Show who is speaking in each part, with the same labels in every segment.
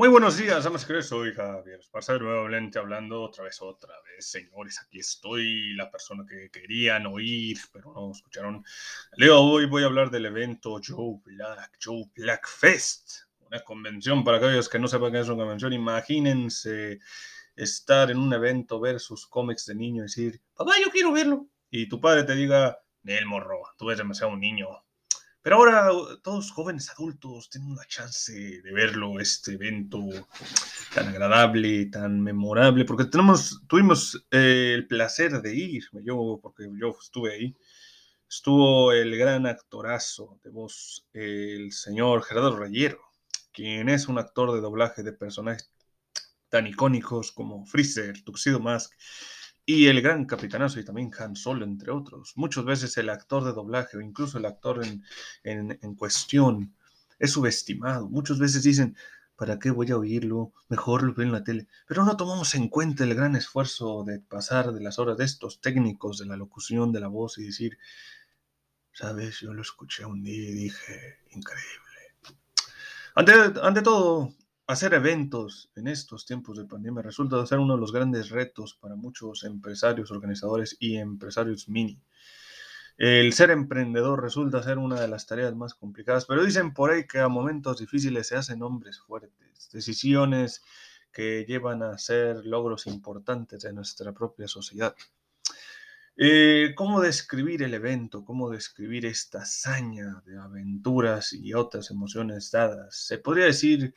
Speaker 1: Muy buenos días, damas y soy Javier Esparza, nuevamente hablando otra vez, otra vez, señores, aquí estoy, la persona que querían oír, pero no escucharon. Leo, hoy voy a hablar del evento Joe Black, Joe Black Fest, una convención, para aquellos que no sepan qué es una convención, imagínense estar en un evento, ver sus cómics de niño y decir, papá, yo quiero verlo, y tu padre te diga, Nel morro, tú eres demasiado un niño, pero ahora todos jóvenes adultos tienen una chance de verlo, este evento tan agradable, tan memorable, porque tenemos, tuvimos eh, el placer de ir, yo, porque yo estuve ahí. Estuvo el gran actorazo de voz, el señor Gerardo Rayero, quien es un actor de doblaje de personajes tan icónicos como Freezer, Tuxedo Mask y el gran capitanazo y también Han Solo, entre otros. Muchas veces el actor de doblaje o incluso el actor en, en, cuestión es subestimado. Muchas veces dicen, ¿para qué voy a oírlo? Mejor lo veo en la tele. Pero no tomamos en cuenta el gran esfuerzo de pasar de las horas de estos técnicos de la locución de la voz y decir, sabes, yo lo escuché un día y dije, increíble. Ante, ante todo, hacer eventos en estos tiempos de pandemia resulta ser uno de los grandes retos para muchos empresarios, organizadores y empresarios mini. El ser emprendedor resulta ser una de las tareas más complicadas, pero dicen por ahí que a momentos difíciles se hacen hombres fuertes, decisiones que llevan a ser logros importantes de nuestra propia sociedad. Eh, ¿Cómo describir el evento? ¿Cómo describir esta hazaña de aventuras y otras emociones dadas? Se podría decir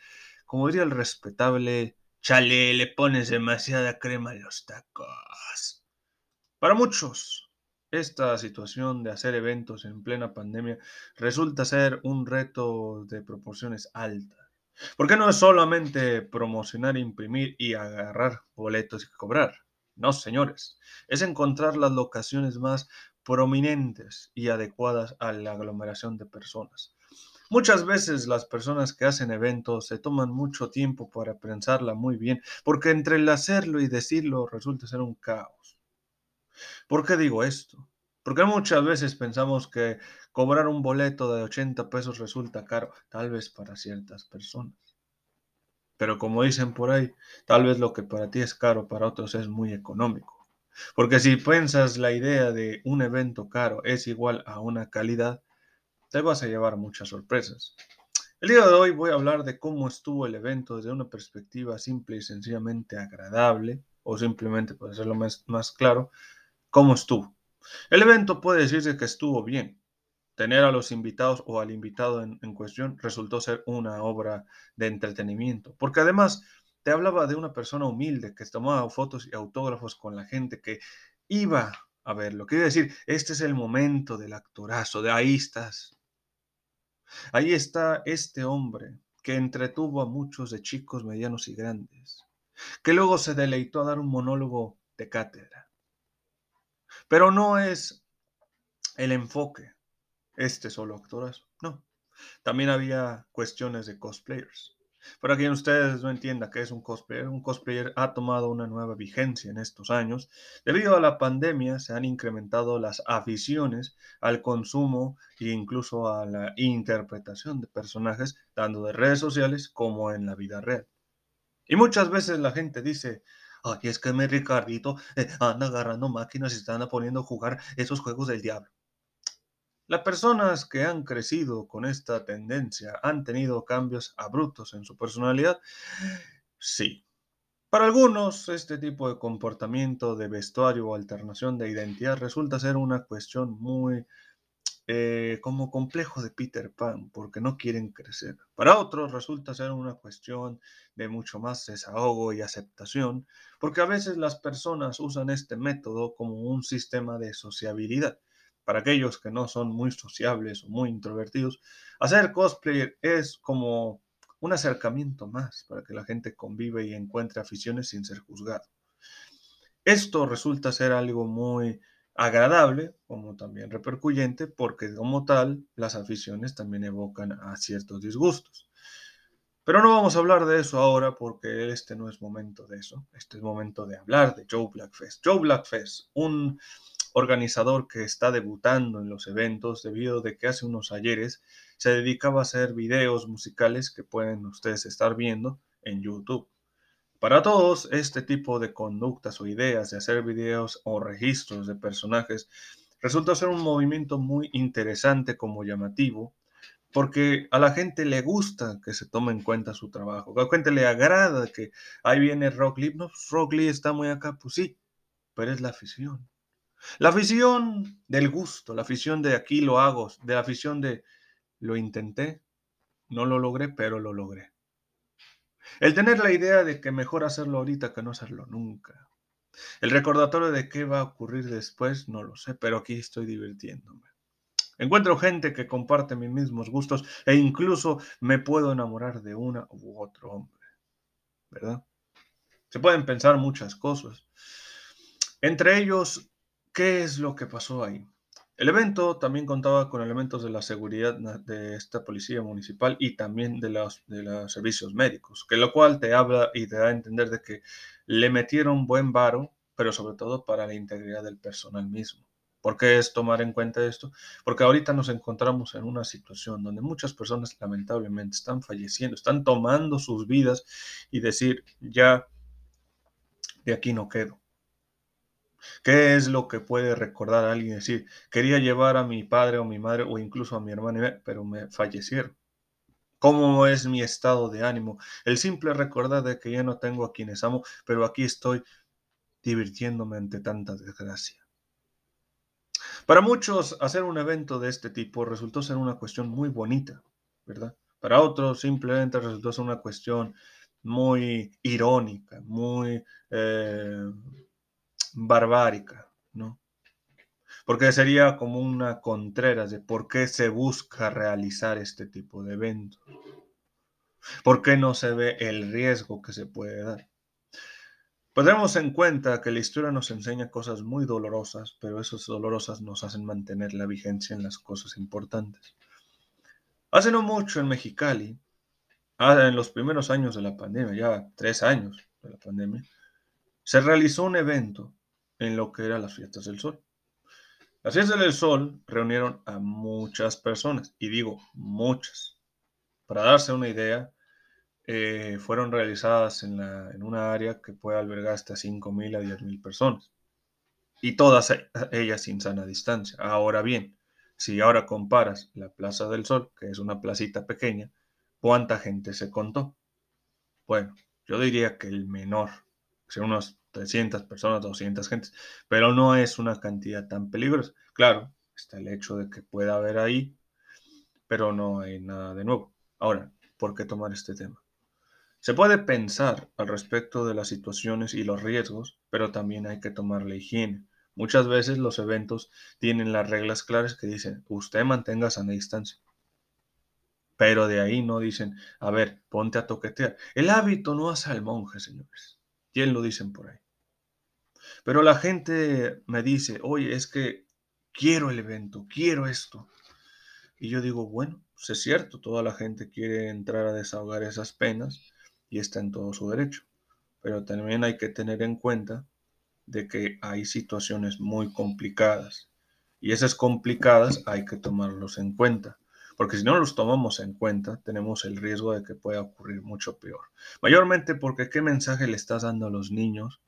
Speaker 1: como diría el respetable, chale, le pones demasiada crema a los tacos. Para muchos, esta situación de hacer eventos en plena pandemia resulta ser un reto de proporciones altas. Porque no es solamente promocionar, imprimir y agarrar boletos y cobrar. No, señores. Es encontrar las locaciones más prominentes y adecuadas a la aglomeración de personas. Muchas veces las personas que hacen eventos se toman mucho tiempo para pensarla muy bien, porque entre el hacerlo y decirlo resulta ser un caos. ¿Por qué digo esto? Porque muchas veces pensamos que cobrar un boleto de 80 pesos resulta caro, tal vez para ciertas personas. Pero como dicen por ahí, tal vez lo que para ti es caro, para otros es muy económico. Porque si piensas la idea de un evento caro es igual a una calidad, te vas a llevar muchas sorpresas. El día de hoy voy a hablar de cómo estuvo el evento desde una perspectiva simple y sencillamente agradable, o simplemente, para hacerlo más, más claro, cómo estuvo. El evento puede decirse que estuvo bien. Tener a los invitados o al invitado en, cuestión resultó ser una obra de entretenimiento, porque además te hablaba de una persona humilde que tomaba fotos y autógrafos con la gente que iba a verlo. Quiere decir, este es el momento del actorazo, de ahí estás, Ahí está este hombre que entretuvo a muchos de chicos medianos y grandes, que luego se deleitó a dar un monólogo de cátedra. Pero no es el enfoque, este solo actorazo, no. También había cuestiones de cosplayers. Para quien ustedes no entienda qué es un cosplayer, un cosplayer ha tomado una nueva vigencia en estos años. Debido a la pandemia se han incrementado las aficiones al consumo e incluso a la interpretación de personajes, tanto de redes sociales como en la vida real. Y muchas veces la gente dice, ay, es que mi Ricardito eh, anda agarrando máquinas y están poniendo a jugar esos juegos del diablo. Las personas que han crecido con esta tendencia han tenido cambios abruptos en su personalidad. Sí. Para algunos, este tipo de comportamiento de vestuario o alternación de identidad resulta ser una cuestión muy eh, como complejo de Peter Pan, porque no quieren crecer. Para otros resulta ser una cuestión de mucho más desahogo y aceptación, porque a veces las personas usan este método como un sistema de sociabilidad para aquellos que no son muy sociables o muy introvertidos, hacer cosplay es como un acercamiento más para que la gente convive y encuentre aficiones sin ser juzgado. Esto resulta ser algo muy agradable, como también repercuyente, porque como tal las aficiones también evocan a ciertos disgustos. Pero no vamos a hablar de eso ahora porque este no es momento de eso. Este es momento de hablar de Joe Blackfest. Joe Blackfest, un organizador que está debutando en los eventos debido de que hace unos ayeres se dedicaba a hacer videos musicales que pueden ustedes estar viendo en YouTube. Para todos, este tipo de conductas o ideas de hacer videos o registros de personajes resulta ser un movimiento muy interesante como llamativo, porque a la gente le gusta que se tome en cuenta su trabajo, a la gente le agrada que ahí viene Rock Lee, no, Rock Lee está muy acá, pues sí, pero es la afición. La afición del gusto, la afición de aquí lo hago, de la afición de lo intenté, no lo logré, pero lo logré. El tener la idea de que mejor hacerlo ahorita que no hacerlo nunca. El recordatorio de qué va a ocurrir después, no lo sé, pero aquí estoy divirtiéndome. Encuentro gente que comparte mis mismos gustos e incluso me puedo enamorar de una u otro hombre. ¿Verdad? Se pueden pensar muchas cosas. Entre ellos, ¿qué es lo que pasó ahí? El evento también contaba con elementos de la seguridad de esta policía municipal y también de los, de los servicios médicos, que lo cual te habla y te da a entender de que le metieron buen varo, pero sobre todo para la integridad del personal mismo. ¿Por qué es tomar en cuenta esto? Porque ahorita nos encontramos en una situación donde muchas personas lamentablemente están falleciendo, están tomando sus vidas y decir, ya de aquí no quedo. ¿Qué es lo que puede recordar alguien decir, quería llevar a mi padre o mi madre o incluso a mi hermana, pero me fallecieron? ¿Cómo es mi estado de ánimo? El simple recordar de que ya no tengo a quienes amo, pero aquí estoy divirtiéndome ante tanta desgracia. Para muchos, hacer un evento de este tipo resultó ser una cuestión muy bonita, ¿verdad? Para otros, simplemente resultó ser una cuestión muy irónica, muy eh, barbárica, ¿no? Porque sería como una contreras de por qué se busca realizar este tipo de eventos. ¿Por qué no se ve el riesgo que se puede dar? Podemos en cuenta que la historia nos enseña cosas muy dolorosas, pero esas dolorosas nos hacen mantener la vigencia en las cosas importantes. Hace no mucho en Mexicali, ah, en los primeros años de la pandemia, ya tres años de la pandemia, se realizó un evento en lo que eran las fiestas del sol. Las fiestas del sol reunieron a muchas personas, y digo muchas. Para darse una idea, eh, fueron realizadas en, la, en, una área que puede albergar hasta 5.000 a 10.000 personas, y todas e, ellas sin sana distancia. Ahora bien, si ahora comparas la Plaza del Sol, que es una placita pequeña, ¿cuánta gente se contó? Bueno, yo diría que el menor, sea, unos 300 personas, 200 gentes, pero no es una cantidad tan peligrosa. Claro, está el hecho de que pueda haber ahí, pero no hay nada de nuevo. Ahora, ¿por qué tomar este tema? Se puede pensar al respecto de las situaciones y los riesgos, pero también hay que tomar la higiene. Muchas veces los eventos tienen las reglas claras que dicen, usted mantenga sana distancia. Pero de ahí no dicen, a ver, ponte a toquetear. El hábito no hace al monje, señores. ¿Quién lo dicen por ahí? Pero la gente me dice, oye, es que quiero el evento, quiero esto. Y yo digo, bueno, pues es cierto, toda la gente quiere entrar a desahogar esas penas y está en todo su derecho. Pero también hay que tener en cuenta de que hay situaciones muy complicadas. Y esas complicadas hay que tomarlos en cuenta. Porque si no los tomamos en cuenta, tenemos el riesgo de que pueda ocurrir mucho peor. Mayormente porque qué mensaje le estás dando a los niños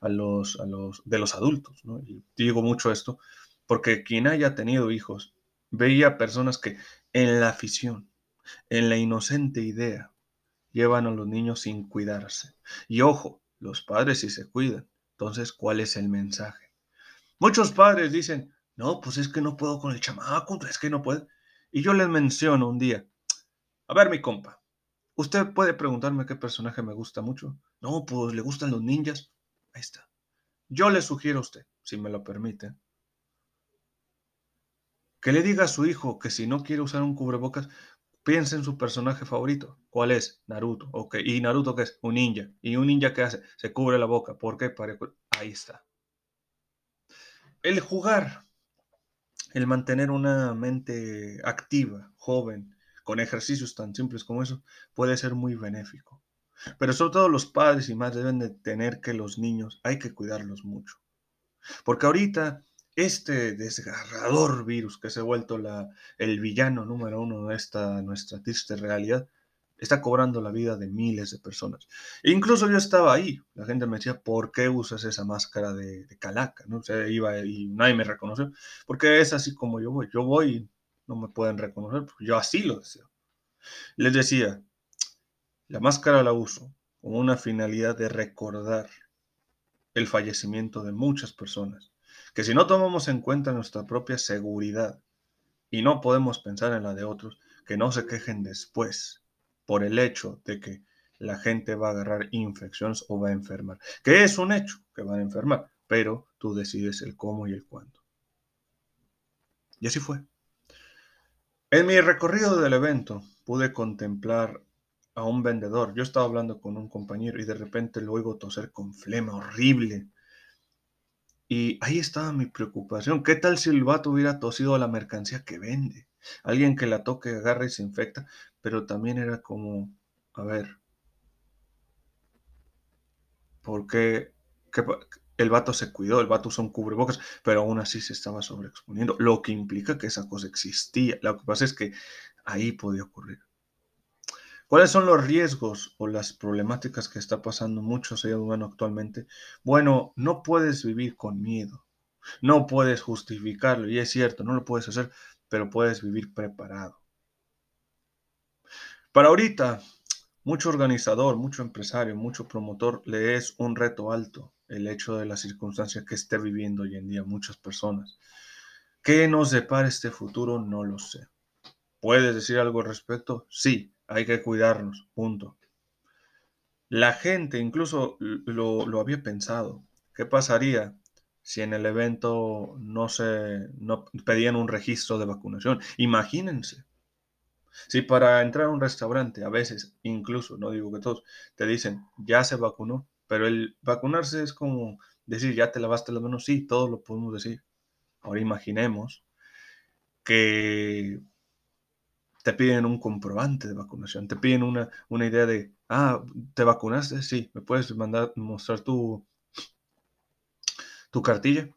Speaker 1: a los, a los, de los adultos. ¿no? Y digo mucho esto porque quien haya tenido hijos veía personas que en la afición, en la inocente idea, llevan a los niños sin cuidarse. Y ojo, los padres sí se cuidan. Entonces, ¿cuál es el mensaje? Muchos padres dicen, no, pues es que no puedo con el chamaco, es que no puedo. Y yo les menciono un día, a ver mi compa, usted puede preguntarme qué personaje me gusta mucho. No, pues le gustan los ninjas. Ahí está. Yo le sugiero a usted, si me lo permite, que le diga a su hijo que si no quiere usar un cubrebocas, piense en su personaje favorito. ¿Cuál es? Naruto. ¿Y Naruto qué es? Un ninja. ¿Y un ninja qué hace? Se cubre la boca. ¿Por qué? Ahí está. El jugar, el mantener una mente activa, joven, con ejercicios tan simples como eso, puede ser muy benéfico. Pero sobre todo los padres y madres deben de tener que los niños hay que cuidarlos mucho. Porque ahorita este desgarrador virus que se ha vuelto el villano número uno de esta nuestra triste realidad Está cobrando la vida de miles de personas. E incluso yo estaba ahí. La gente me decía, ¿por qué usas esa máscara de, calaca? ¿no? O iba y nadie me reconoció. Porque es así como yo voy. Yo voy y no me pueden reconocer. Porque yo así lo deseo. Les decía, la máscara la uso con una finalidad de recordar el fallecimiento de muchas personas. Que si no tomamos en cuenta nuestra propia seguridad y no podemos pensar en la de otros, que no se quejen después por el hecho de que la gente va a agarrar infecciones o va a enfermar. Que es un hecho que van a enfermar, pero tú decides el cómo y el cuándo. Y así fue. En mi recorrido del evento pude contemplar a un vendedor. Yo estaba hablando con un compañero y de repente lo oigo toser con flema horrible. Y ahí estaba mi preocupación. ¿Qué tal si el vato hubiera tosido a la mercancía que vende? Alguien que la toque, agarra y se infecta. Pero también era como, a ver, porque el vato se cuidó, el vato usó un cubrebocas, pero aún así se estaba sobreexponiendo, lo que implica que esa cosa existía. Lo que pasa es que ahí podía ocurrir. ¿Cuáles son los riesgos o las problemáticas que está pasando mucho ser humano actualmente? Bueno, no puedes vivir con miedo. No puedes justificarlo, y es cierto, no lo puedes hacer, pero puedes vivir preparado. Para ahorita, mucho organizador, mucho empresario, mucho promotor le es un reto alto el hecho de las circunstancias que esté viviendo hoy en día muchas personas. ¿Qué nos depara este futuro? No lo sé. ¿Puedes decir algo al respecto? Sí, hay que cuidarnos, punto. La gente incluso lo, había pensado. ¿Qué pasaría si en el evento no se no pedían un registro de vacunación? Imagínense. Si para entrar a un restaurante, a veces, incluso, no digo que todos, te dicen, ya se vacunó, pero el vacunarse es como decir, ya te lavaste las manos, sí, todos lo podemos decir. Ahora imaginemos que te piden un comprobante de vacunación, te piden una, una idea de, ah, ¿te vacunaste? Sí, ¿me puedes mandar, mostrar tu, tu cartilla?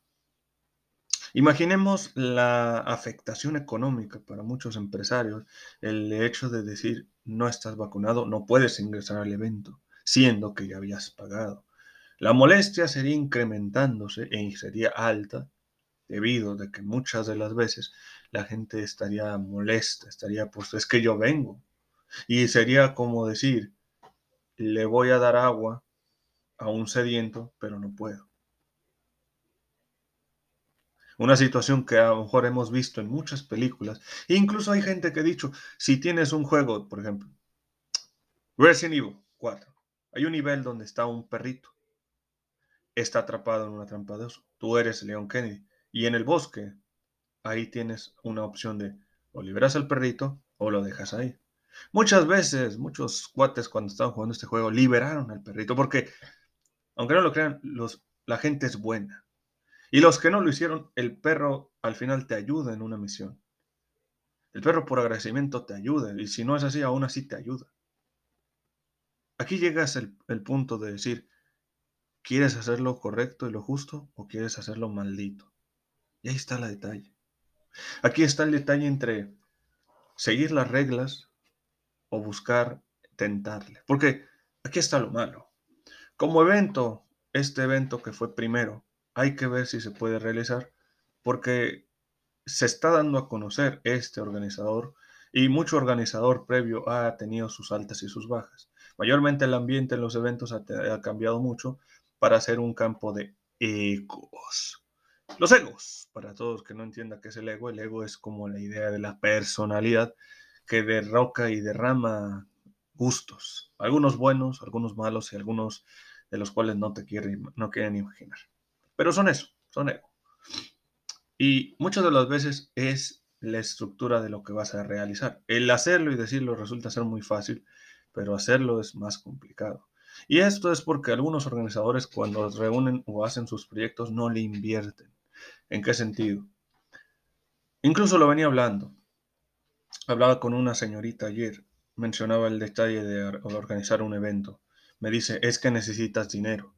Speaker 1: Imaginemos la afectación económica para muchos empresarios, el hecho de decir, no estás vacunado, no puedes ingresar al evento, siendo que ya habías pagado. La molestia sería incrementándose e sería alta debido a que muchas de las veces la gente estaría molesta, estaría pues es que yo vengo. Y sería como decir, le voy a dar agua a un sediento, pero no puedo. Una situación que a lo mejor hemos visto en muchas películas. E incluso hay gente que ha dicho, si tienes un juego, por ejemplo, Resident Evil 4, hay un nivel donde está un perrito, está atrapado en una trampa de oso. Tú eres Leon Kennedy. Y en el bosque, ahí tienes una opción de o liberas al perrito o lo dejas ahí. Muchas veces, muchos cuates cuando estaban jugando este juego liberaron al perrito porque, aunque no lo crean, los, la gente es buena. Y los que no lo hicieron, el perro al final te ayuda en una misión. El perro por agradecimiento te ayuda y si no es así, aún así te ayuda. Aquí llegas el, el punto de decir, ¿quieres hacer lo correcto y lo justo o quieres hacerlo maldito? Y ahí está el detalle. Aquí está el detalle entre seguir las reglas o buscar tentarle. Porque aquí está lo malo. Como evento, este evento que fue primero, hay que ver si se puede realizar porque se está dando a conocer este organizador y mucho organizador previo ha tenido sus altas y sus bajas. Mayormente el ambiente en los eventos ha, cambiado mucho para ser un campo de ecos. Los egos, para todos que no entiendan qué es el ego, el ego es como la idea de la personalidad que derroca y derrama gustos, algunos buenos, algunos malos y algunos de los cuales no te quieren, no quieren imaginar. Pero son eso, son ego. Y muchas de las veces es la estructura de lo que vas a realizar. El hacerlo y decirlo resulta ser muy fácil, pero hacerlo es más complicado. Y esto es porque algunos organizadores cuando reúnen o hacen sus proyectos no le invierten. ¿En qué sentido? Incluso lo venía hablando. Hablaba con una señorita ayer, mencionaba el detalle de organizar un evento. Me dice, es que necesitas dinero.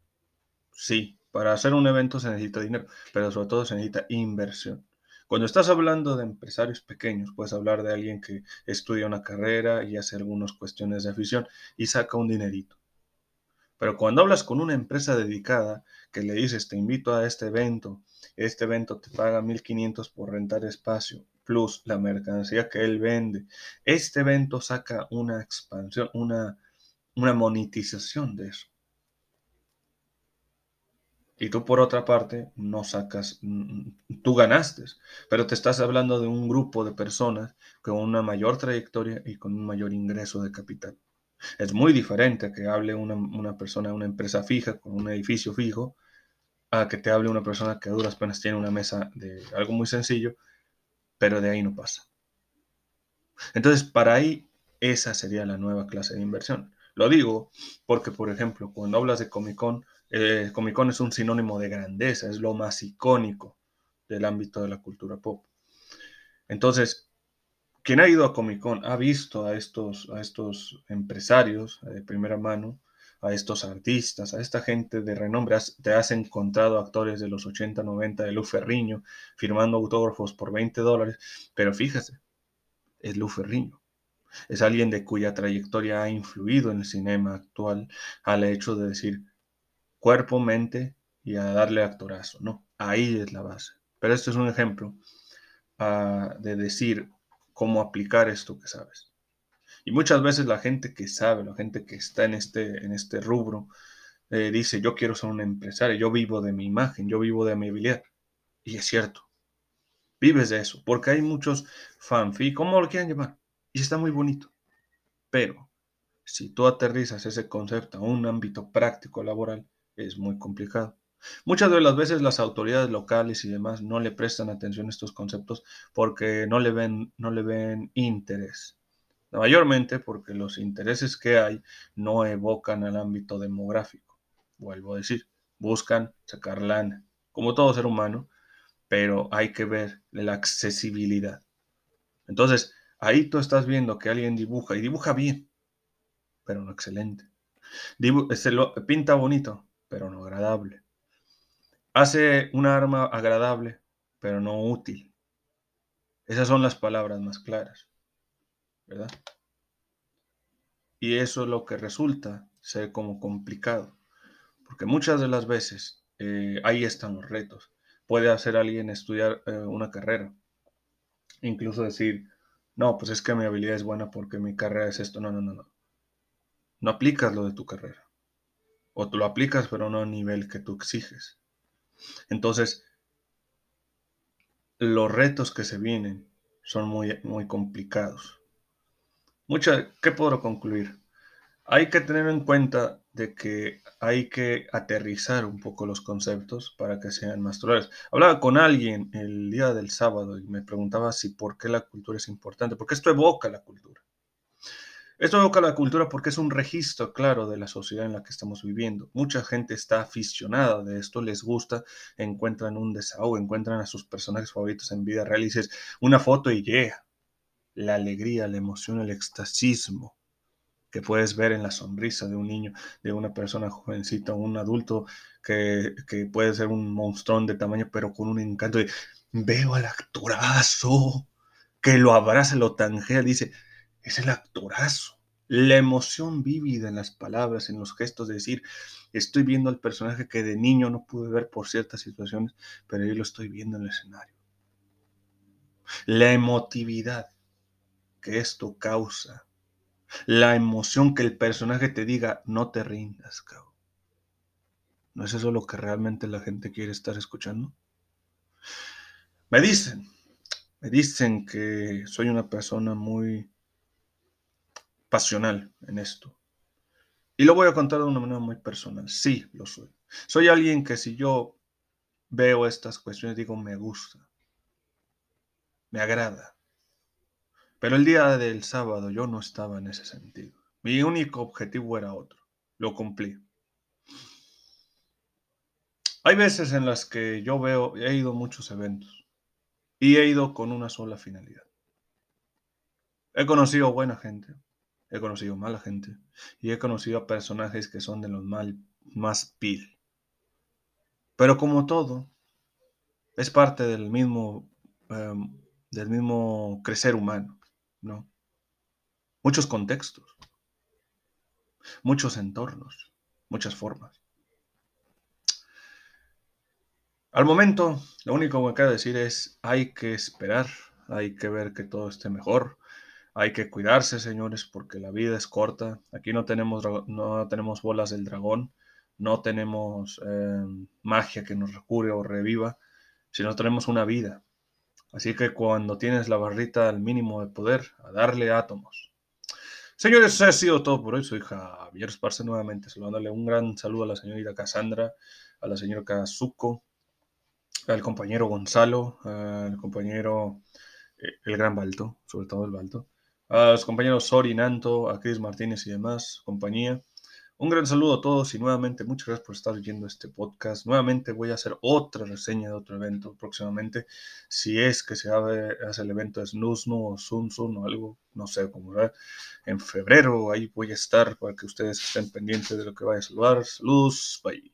Speaker 1: Sí, para hacer un evento se necesita dinero, pero sobre todo se necesita inversión. Cuando estás hablando de empresarios pequeños, puedes hablar de alguien que estudia una carrera y hace algunas cuestiones de afición y saca un dinerito. Pero cuando hablas con una empresa dedicada que le dices, te invito a este evento, este evento te paga 1500 por rentar espacio, plus la mercancía que él vende, este evento saca una expansión, una, una monetización de eso. Y tú por otra parte no sacas, mm, tú ganaste, pero te estás hablando de un grupo de personas con una mayor trayectoria y con un mayor ingreso de capital. Es muy diferente que hable una, persona una empresa fija, con un edificio fijo, a que te hable una persona que a duras penas tiene una mesa de algo muy sencillo, pero de ahí no pasa. Entonces, para ahí, esa sería la nueva clase de inversión. Lo digo porque, por ejemplo, cuando hablas de Comic Con, eh, Comic Con es un sinónimo de grandeza, es lo más icónico del ámbito de la cultura pop. Entonces, quien ha ido a Comic Con ha visto a estos, a estos empresarios de primera mano, a estos artistas, a esta gente de renombre. te has encontrado actores de los 80, 90 de Lu Ferriño firmando autógrafos por 20 dólares, pero fíjese, es Lu Ferriño. Es alguien de cuya trayectoria ha influido en el cinema actual al hecho de decir, cuerpo, mente y a darle actorazo, ¿no? Ahí es la base. Pero este es un ejemplo ah, de decir cómo aplicar esto que sabes. Y muchas veces la gente que sabe, la gente que está en este, en este rubro, eh, dice, yo quiero ser un empresario, yo vivo de mi imagen, yo vivo de mi habilidad. Y es cierto, vives de eso, porque hay muchos fanfi, ¿cómo lo quieren llamar? Y está muy bonito. Pero si tú aterrizas ese concepto a un ámbito práctico laboral, es muy complicado. Muchas de las veces las autoridades locales y demás no le prestan atención a estos conceptos porque no le ven, no le ven interés. Mayormente porque los intereses que hay no evocan al ámbito demográfico. Vuelvo a decir, buscan sacar lana, como todo ser humano, pero hay que ver la accesibilidad. Entonces, ahí tú estás viendo que alguien dibuja y dibuja bien, pero no excelente. pinta bonito, pero no agradable. Hace una arma agradable, pero no útil. Esas son las palabras más claras, ¿verdad? Y eso es lo que resulta ser como complicado, porque muchas de las veces eh, ahí están los retos. Puede hacer alguien estudiar eh, una carrera, incluso decir, no, pues es que mi habilidad es buena porque mi carrera es esto. No, no, no, no. No aplicas lo de tu carrera o tú lo aplicas, pero no a nivel que tú exiges. Entonces, los retos que se vienen son muy, muy complicados. Mucha, ¿Qué puedo concluir? Hay que tener en cuenta de que hay que aterrizar un poco los conceptos para que sean más totales. Hablaba con alguien el día del sábado y me preguntaba si por qué la cultura es importante, porque esto evoca la cultura. Esto evoca la cultura porque es un registro claro de la sociedad en la que estamos viviendo. Mucha gente está aficionada de esto, les gusta, encuentran un desahogo, encuentran a sus personajes favoritos en vida real y dices una foto y llega. La alegría, la emoción, el extasismo que puedes ver en la sonrisa de un niño, de una persona jovencita, un adulto que, que puede ser un monstruón de tamaño, pero con un encanto de veo al actorazo que lo abraza, lo tangea, dice, es el actorazo. La emoción vívida en las palabras, en los gestos, de decir, estoy viendo al personaje que de niño no pude ver por ciertas situaciones, pero yo lo estoy viendo en el escenario. La emotividad que esto causa, la emoción que el personaje te diga, no te rindas, cabrón. ¿No es eso lo que realmente la gente quiere estar escuchando? Me dicen, me dicen que soy una persona muy pasional en esto. Y lo voy a contar de una manera muy personal. Sí, lo soy. Soy alguien que si yo veo estas cuestiones digo me gusta, me agrada. Pero el día del sábado yo no estaba en ese sentido. Mi único objetivo era otro. Lo cumplí. Hay veces en las que yo veo, he ido a muchos eventos y he ido con una sola finalidad. He conocido buena gente, he conocido mala gente y he conocido a personajes que son de los más pil. Pero como todo, es parte del mismo em, del mismo crecer humano, ¿no? Muchos contextos, muchos entornos, muchas formas. Al momento, lo único que queda decir es, hay que esperar, hay que ver que todo esté mejor, hay que cuidarse, señores, porque la vida es corta. Aquí no tenemos, no tenemos bolas del dragón, no tenemos em, magia que nos recure o reviva, sino tenemos una vida. Así que cuando tienes la barrita al mínimo de poder, a darle átomos. Señores, eso ha sido todo por hoy. Soy Javier Esparce nuevamente, saludándole un gran saludo a la señorita Cassandra, a la señora Kazuko, al compañero Gonzalo, al compañero eh, el gran Balto, sobre todo el Balto, a los compañeros Sori, Nanto, a Chris Martínez y demás, compañía. Un gran saludo a todos y nuevamente muchas gracias por estar viendo este podcast. Nuevamente voy a hacer otra reseña de otro evento próximamente. Si es que se hace el evento de Snusnu o Sun Sun o algo, no sé cómo va. En febrero ahí voy a estar para que ustedes estén pendientes de lo que vaya a saludar. Saludos, bye.